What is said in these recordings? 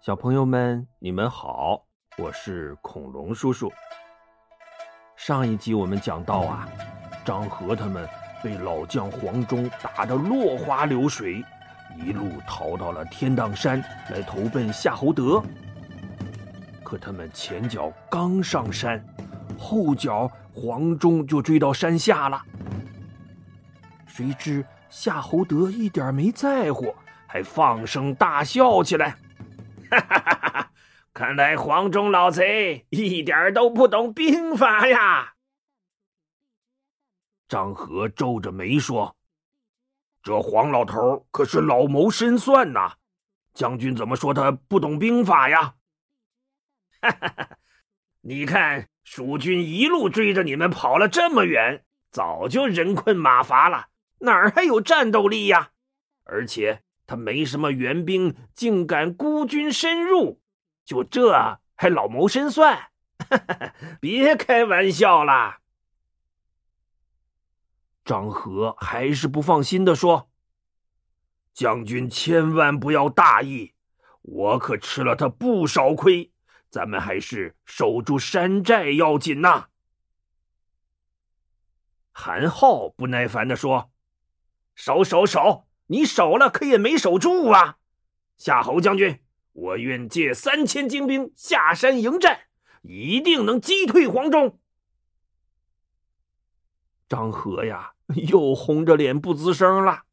小朋友们，你们好，我是恐龙叔叔。上一集我们讲到啊，张合他们被老将黄忠打得落花流水，一路逃到了天荡山来投奔夏侯德。可他们前脚刚上山，后脚黄忠就追到山下了。谁知夏侯德一点没在乎，还放声大笑起来。哈哈哈哈看来黄忠老贼一点都不懂兵法呀！张合皱着眉说：“这黄老头可是老谋深算呐，将军怎么说他不懂兵法呀？”哈哈哈！你看蜀军一路追着你们跑了这么远，早就人困马乏了，哪儿还有战斗力呀？而且……他没什么援兵，竟敢孤军深入，就这还老谋深算？别开玩笑了！张合还是不放心的说：“将军千万不要大意，我可吃了他不少亏，咱们还是守住山寨要紧呐。”韩浩不耐烦的说：“守守守！”你守了，可也没守住啊！夏侯将军，我愿借三千精兵下山迎战，一定能击退黄忠。张合呀，又红着脸不吱声了。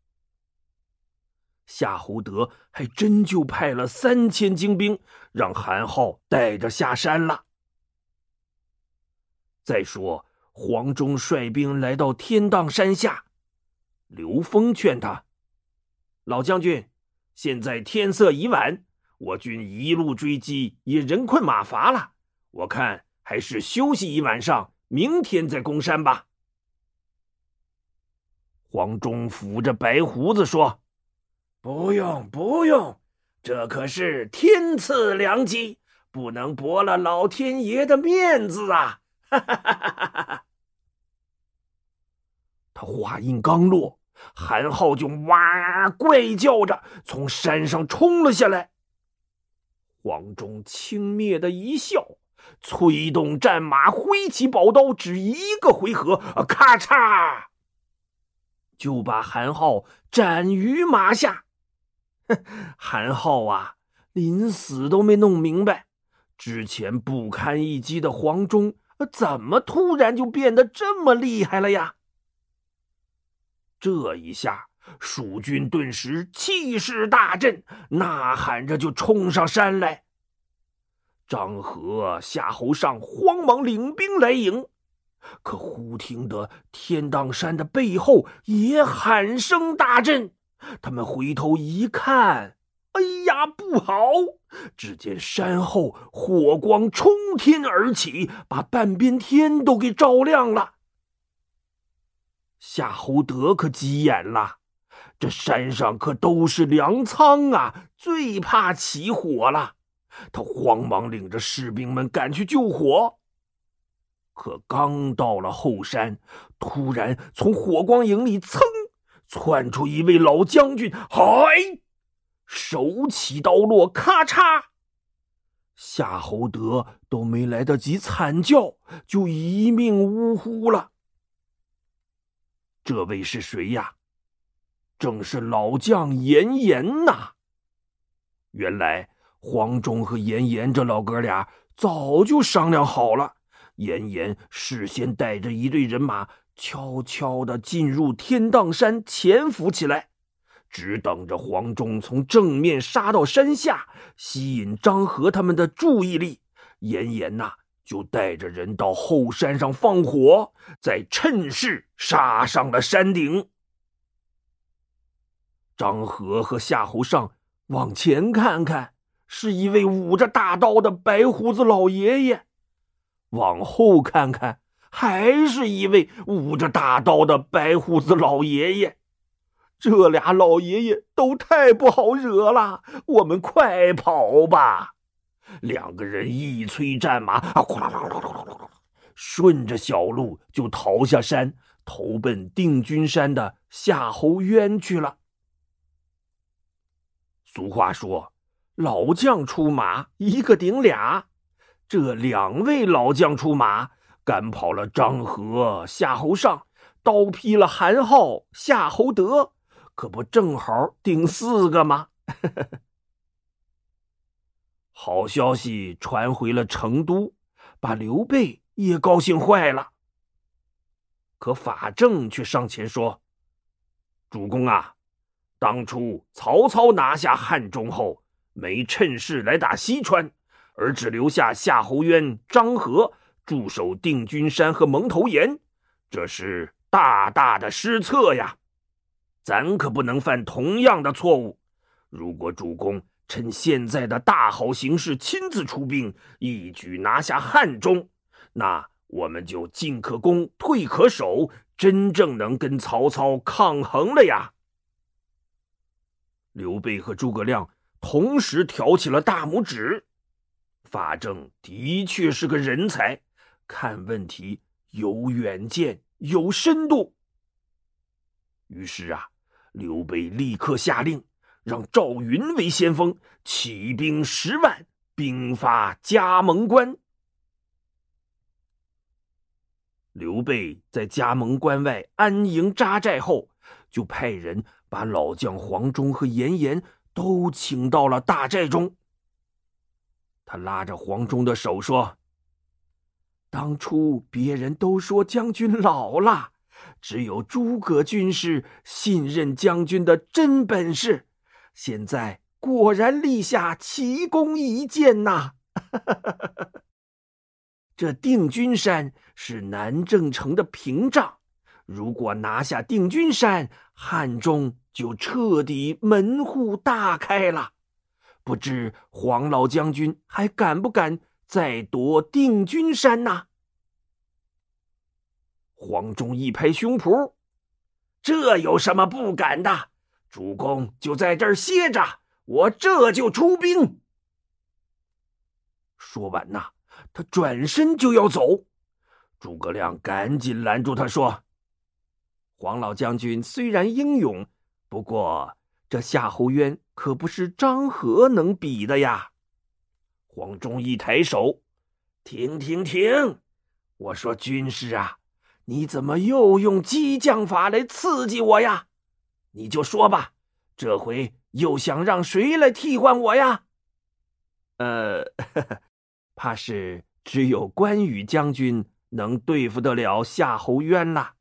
夏侯德还真就派了三千精兵，让韩浩带着下山了。再说，黄忠率兵来到天荡山下，刘封劝他。老将军，现在天色已晚，我军一路追击也人困马乏了，我看还是休息一晚上，明天再攻山吧。黄忠抚着白胡子说：“不用，不用，这可是天赐良机，不能驳了老天爷的面子啊！”哈哈哈哈哈哈！他话音刚落。韩浩就哇怪叫着从山上冲了下来。黄忠轻蔑的一笑，催动战马，挥起宝刀，只一个回合，咔嚓，就把韩浩斩于马下。韩浩啊，临死都没弄明白，之前不堪一击的黄忠，怎么突然就变得这么厉害了呀？这一下，蜀军顿时气势大振，呐喊着就冲上山来。张合、夏侯尚慌忙领兵来迎，可忽听得天荡山的背后也喊声大震。他们回头一看，哎呀，不好！只见山后火光冲天而起，把半边天都给照亮了。夏侯德可急眼了，这山上可都是粮仓啊，最怕起火了。他慌忙领着士兵们赶去救火，可刚到了后山，突然从火光营里噌窜出一位老将军，嗨，手起刀落，咔嚓，夏侯德都没来得及惨叫，就一命呜呼了。这位是谁呀？正是老将严颜呐！原来黄忠和严颜这老哥俩早就商量好了，严颜事先带着一队人马，悄悄的进入天荡山潜伏起来，只等着黄忠从正面杀到山下，吸引张合他们的注意力。严颜呐！就带着人到后山上放火，再趁势杀上了山顶。张合和夏侯尚往前看看，是一位舞着大刀的白胡子老爷爷；往后看看，还是一位舞着大刀的白胡子老爷爷。这俩老爷爷都太不好惹了，我们快跑吧！两个人一催战马，啊，呼啦啦啦啦啦啦，顺着小路就逃下山，投奔定军山的夏侯渊去了。俗话说：“老将出马，一个顶俩。这两位老将出马，赶跑了张合、夏侯尚，刀劈了韩浩、夏侯德，可不正好顶四个吗？好消息传回了成都，把刘备也高兴坏了。可法正却上前说：“主公啊，当初曹操拿下汉中后，没趁势来打西川，而只留下夏侯渊、张合驻守定军山和蒙头岩，这是大大的失策呀！咱可不能犯同样的错误。如果主公趁现在的大好形势亲自出兵，一举拿下汉中，那……”我们就进可攻，退可守，真正能跟曹操抗衡了呀！刘备和诸葛亮同时挑起了大拇指。法正的确是个人才，看问题有远见，有深度。于是啊，刘备立刻下令，让赵云为先锋，起兵十万，兵发加盟关。刘备在加盟关外安营扎寨后，就派人把老将黄忠和严颜都请到了大寨中。他拉着黄忠的手说：“当初别人都说将军老了，只有诸葛军师信任将军的真本事。现在果然立下奇功一件呐！” 这定军山是南郑城的屏障，如果拿下定军山，汉中就彻底门户大开了。不知黄老将军还敢不敢再夺定军山呐？黄忠一拍胸脯：“这有什么不敢的？主公就在这儿歇着，我这就出兵。”说完呐。他转身就要走，诸葛亮赶紧拦住他说：“黄老将军虽然英勇，不过这夏侯渊可不是张合能比的呀。”黄忠一抬手：“停停停！我说军师啊，你怎么又用激将法来刺激我呀？你就说吧，这回又想让谁来替换我呀？”呃，怕是。只有关羽将军能对付得了夏侯渊了，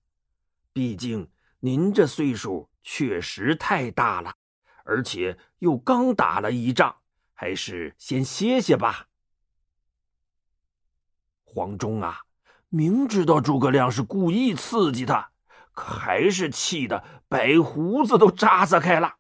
毕竟您这岁数确实太大了，而且又刚打了一仗，还是先歇歇吧。黄忠啊，明知道诸葛亮是故意刺激他，可还是气得白胡子都扎撒开了。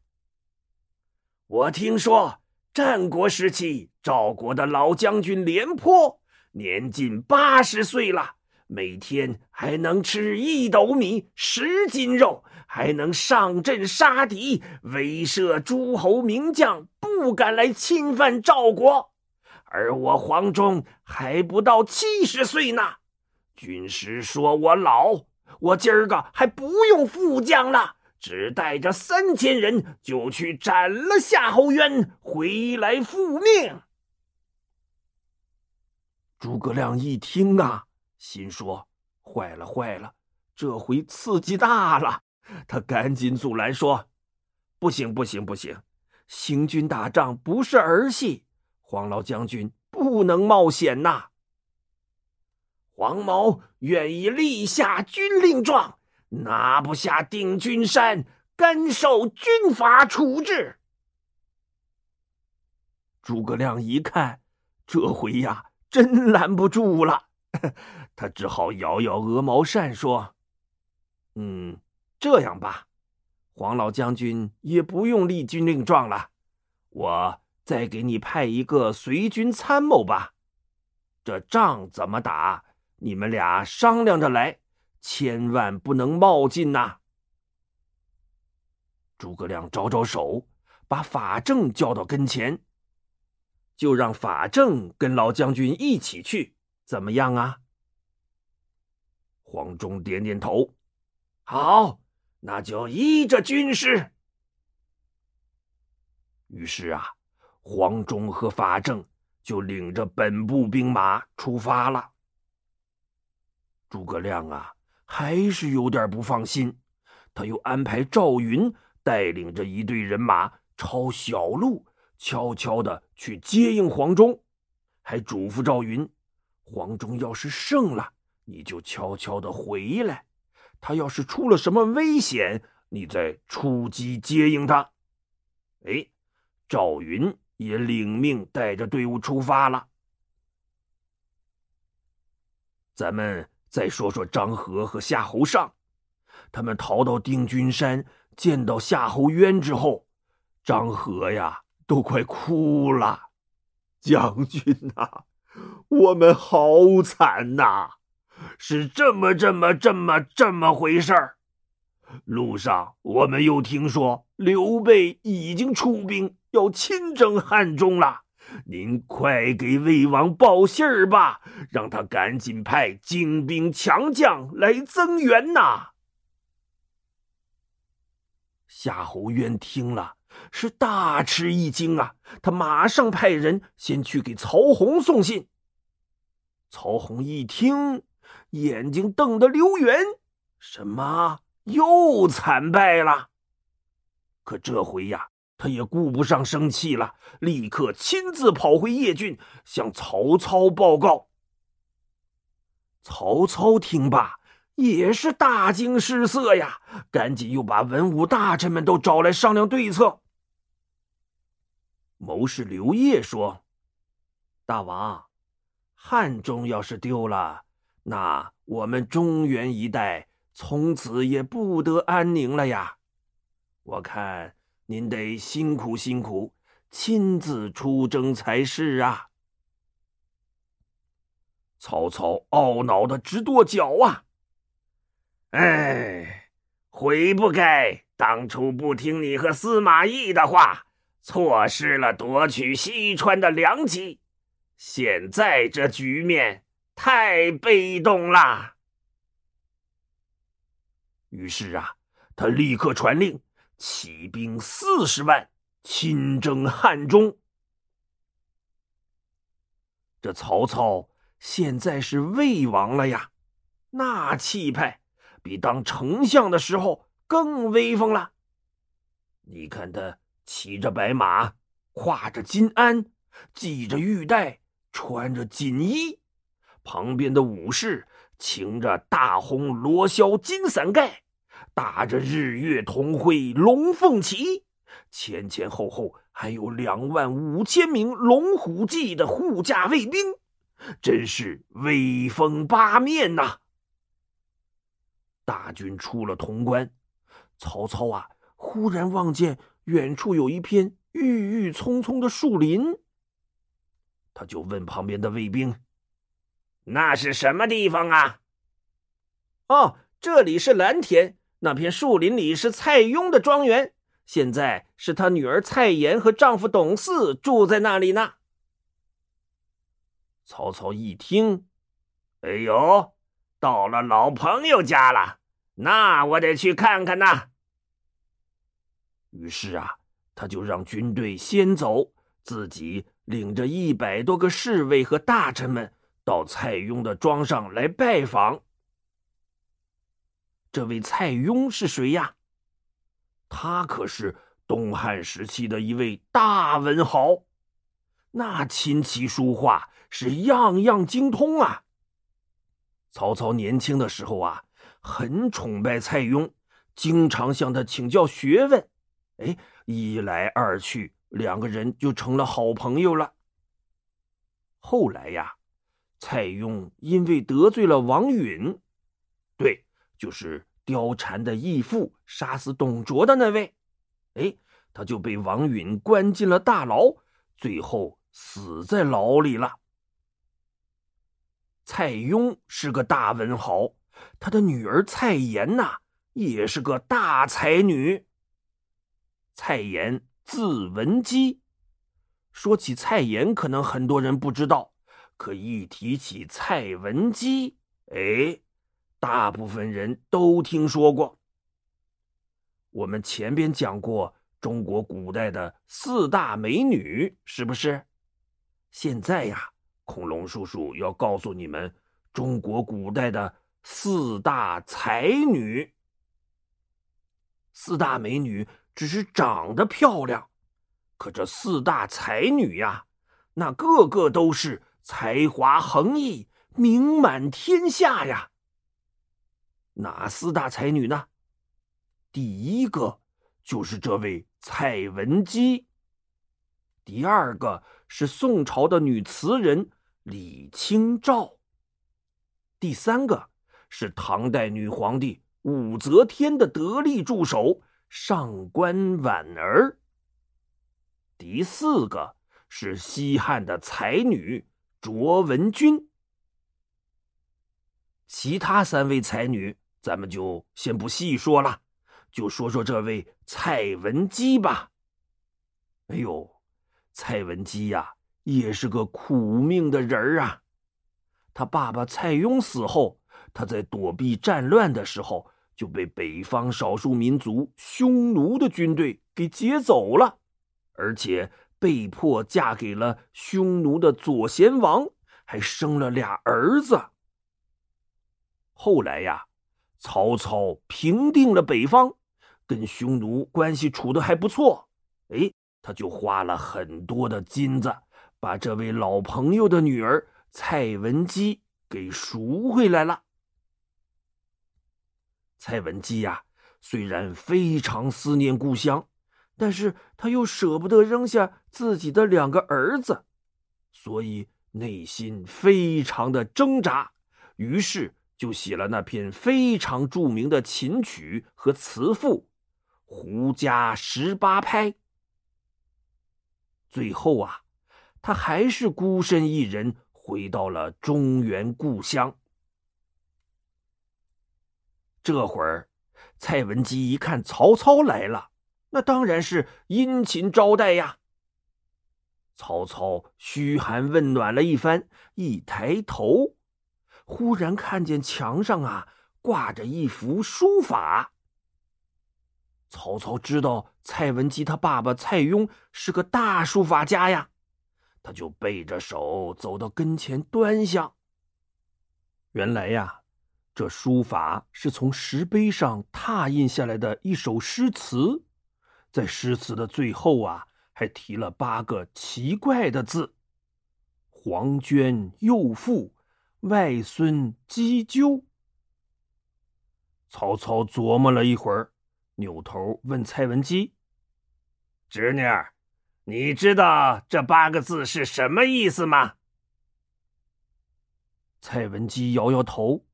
我听说战国时期赵国的老将军廉颇。年近八十岁了，每天还能吃一斗米、十斤肉，还能上阵杀敌，威慑诸侯名将，不敢来侵犯赵国。而我黄忠还不到七十岁呢，军师说我老，我今儿个还不用副将了，只带着三千人就去斩了夏侯渊，回来复命。诸葛亮一听啊，心说：“坏了，坏了，这回刺激大了。”他赶紧阻拦说：“不行，不行，不行！行军打仗不是儿戏，黄老将军不能冒险呐。”黄某愿意立下军令状，拿不下定军山，甘受军法处置。诸葛亮一看，这回呀。真拦不住了，他只好摇摇鹅毛扇，说：“嗯，这样吧，黄老将军也不用立军令状了，我再给你派一个随军参谋吧。这仗怎么打，你们俩商量着来，千万不能冒进呐。”诸葛亮招招手，把法正叫到跟前。就让法正跟老将军一起去，怎么样啊？黄忠点点头，好，那就依着军师。于是啊，黄忠和法正就领着本部兵马出发了。诸葛亮啊，还是有点不放心，他又安排赵云带领着一队人马抄小路，悄悄的去接应黄忠，还嘱咐赵云：黄忠要是胜了，你就悄悄的回来；他要是出了什么危险，你再出击接应他。哎，赵云也领命带着队伍出发了。咱们。再说说张合和夏侯尚，他们逃到定军山，见到夏侯渊之后，张合呀都快哭了。将军呐，我们好惨呐！是这么这么这么这么回事儿。路上我们又听说刘备已经出兵要亲征汉中了。您快给魏王报信儿吧，让他赶紧派精兵强将来增援呐！夏侯渊听了是大吃一惊啊，他马上派人先去给曹洪送信。曹洪一听，眼睛瞪得溜圆，什么又惨败了？可这回呀。他也顾不上生气了，立刻亲自跑回邺郡，向曹操报告。曹操听罢，也是大惊失色呀，赶紧又把文武大臣们都找来商量对策。谋士刘烨说：“大王，汉中要是丢了，那我们中原一带从此也不得安宁了呀！我看。”您得辛苦辛苦，亲自出征才是啊！曹操懊恼的直跺脚啊！哎，悔不该当初不听你和司马懿的话，错失了夺取西川的良机。现在这局面太被动了。于是啊，他立刻传令。起兵四十万，亲征汉中。这曹操现在是魏王了呀，那气派比当丞相的时候更威风了。你看他骑着白马，挎着金鞍，系着玉带，穿着锦衣，旁边的武士擎着大红罗霄金伞盖。打着日月同辉龙凤旗，前前后后还有两万五千名龙虎骑的护驾卫兵，真是威风八面呐！大军出了潼关，曹操啊，忽然望见远处有一片郁郁葱葱的树林，他就问旁边的卫兵：“那是什么地方啊？”“哦，这里是蓝田。”那片树林里是蔡邕的庄园，现在是他女儿蔡琰和丈夫董嗣住在那里呢。曹操一听，哎呦，到了老朋友家了，那我得去看看呐。于是啊，他就让军队先走，自己领着一百多个侍卫和大臣们到蔡邕的庄上来拜访。这位蔡邕是谁呀？他可是东汉时期的一位大文豪，那琴棋书画是样样精通啊。曹操年轻的时候啊，很崇拜蔡邕，经常向他请教学问。哎，一来二去，两个人就成了好朋友了。后来呀，蔡邕因为得罪了王允，对。就是貂蝉的义父杀死董卓的那位，哎，他就被王允关进了大牢，最后死在牢里了。蔡邕是个大文豪，他的女儿蔡琰呐，也是个大才女。蔡琰字文姬，说起蔡琰，可能很多人不知道，可一提起蔡文姬，哎。大部分人都听说过。我们前边讲过，中国古代的四大美女，是不是？现在呀，恐龙叔叔要告诉你们中国古代的四大才女。四大美女只是长得漂亮，可这四大才女呀，那个个都是才华横溢、名满天下呀。哪四大才女呢？第一个就是这位蔡文姬，第二个是宋朝的女词人李清照，第三个是唐代女皇帝武则天的得力助手上官婉儿，第四个是西汉的才女卓文君，其他三位才女。咱们就先不细说了，就说说这位蔡文姬吧。哎呦，蔡文姬呀，也是个苦命的人儿啊。他爸爸蔡邕死后，他在躲避战乱的时候，就被北方少数民族匈奴的军队给劫走了，而且被迫嫁给了匈奴的左贤王，还生了俩儿子。后来呀。曹操平定了北方，跟匈奴关系处的还不错。哎，他就花了很多的金子，把这位老朋友的女儿蔡文姬给赎回来了。蔡文姬呀，虽然非常思念故乡，但是他又舍不得扔下自己的两个儿子，所以内心非常的挣扎。于是。就写了那篇非常著名的琴曲和词赋《胡笳十八拍》。最后啊，他还是孤身一人回到了中原故乡。这会儿，蔡文姬一看曹操来了，那当然是殷勤招待呀。曹操嘘寒问暖了一番，一抬头。忽然看见墙上啊挂着一幅书法。曹操知道蔡文姬他爸爸蔡邕是个大书法家呀，他就背着手走到跟前端详。原来呀，这书法是从石碑上拓印下来的一首诗词，在诗词的最后啊，还提了八个奇怪的字：“黄娟幼妇。”外孙姬鸠。曹操琢磨了一会儿，扭头问蔡文姬：“侄女，你知道这八个字是什么意思吗？”蔡文姬摇摇头。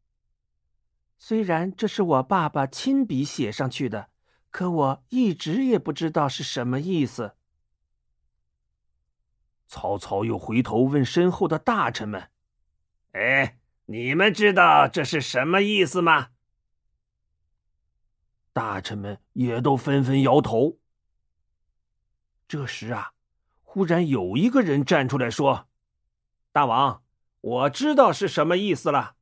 虽然这是我爸爸亲笔写上去的，可我一直也不知道是什么意思。曹操又回头问身后的大臣们。哎，你们知道这是什么意思吗？大臣们也都纷纷摇头。这时啊，忽然有一个人站出来说：“大王，我知道是什么意思了。”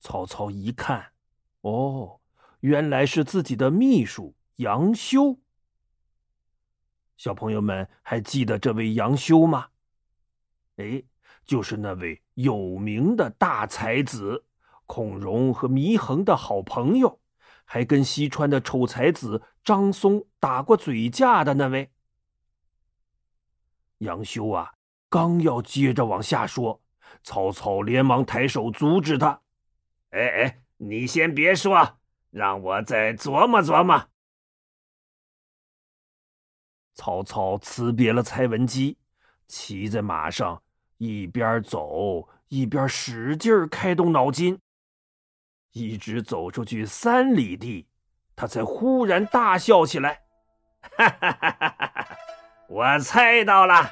曹操一看，哦，原来是自己的秘书杨修。小朋友们还记得这位杨修吗？哎。就是那位有名的大才子，孔融和祢衡的好朋友，还跟西川的丑才子张松打过嘴架的那位。杨修啊，刚要接着往下说，曹操连忙抬手阻止他：“哎哎，你先别说，让我再琢磨琢磨。”曹操辞别了蔡文姬，骑在马上。一边走一边使劲开动脑筋，一直走出去三里地，他才忽然大笑起来：“哈哈哈哈哈！我猜到了，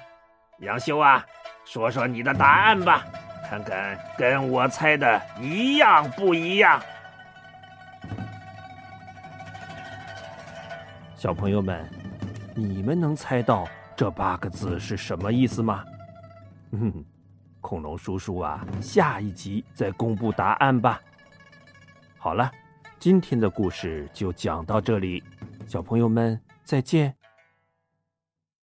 杨修啊，说说你的答案吧，看看跟我猜的一样不一样。”小朋友们，你们能猜到这八个字是什么意思吗？嗯，恐龙叔叔啊，下一集再公布答案吧。好了，今天的故事就讲到这里，小朋友们再见。